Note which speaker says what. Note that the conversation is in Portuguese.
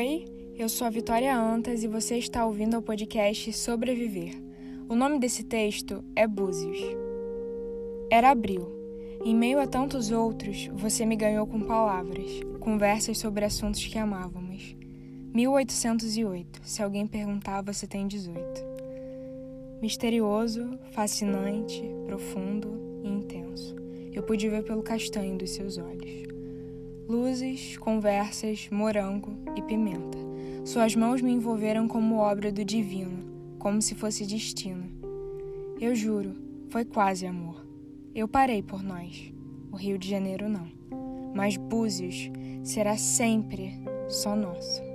Speaker 1: Oi, eu sou a Vitória Antas e você está ouvindo o podcast Sobreviver. O nome desse texto é Búzios. Era abril. Em meio a tantos outros, você me ganhou com palavras, conversas sobre assuntos que amávamos. 1808. Se alguém perguntar, você tem 18. Misterioso, fascinante, profundo e intenso. Eu pude ver pelo castanho dos seus olhos. Luzes, conversas, morango e pimenta. Suas mãos me envolveram como obra do divino, como se fosse destino. Eu juro, foi quase amor. Eu parei por nós. O Rio de Janeiro não. Mas Búzios será sempre só nosso.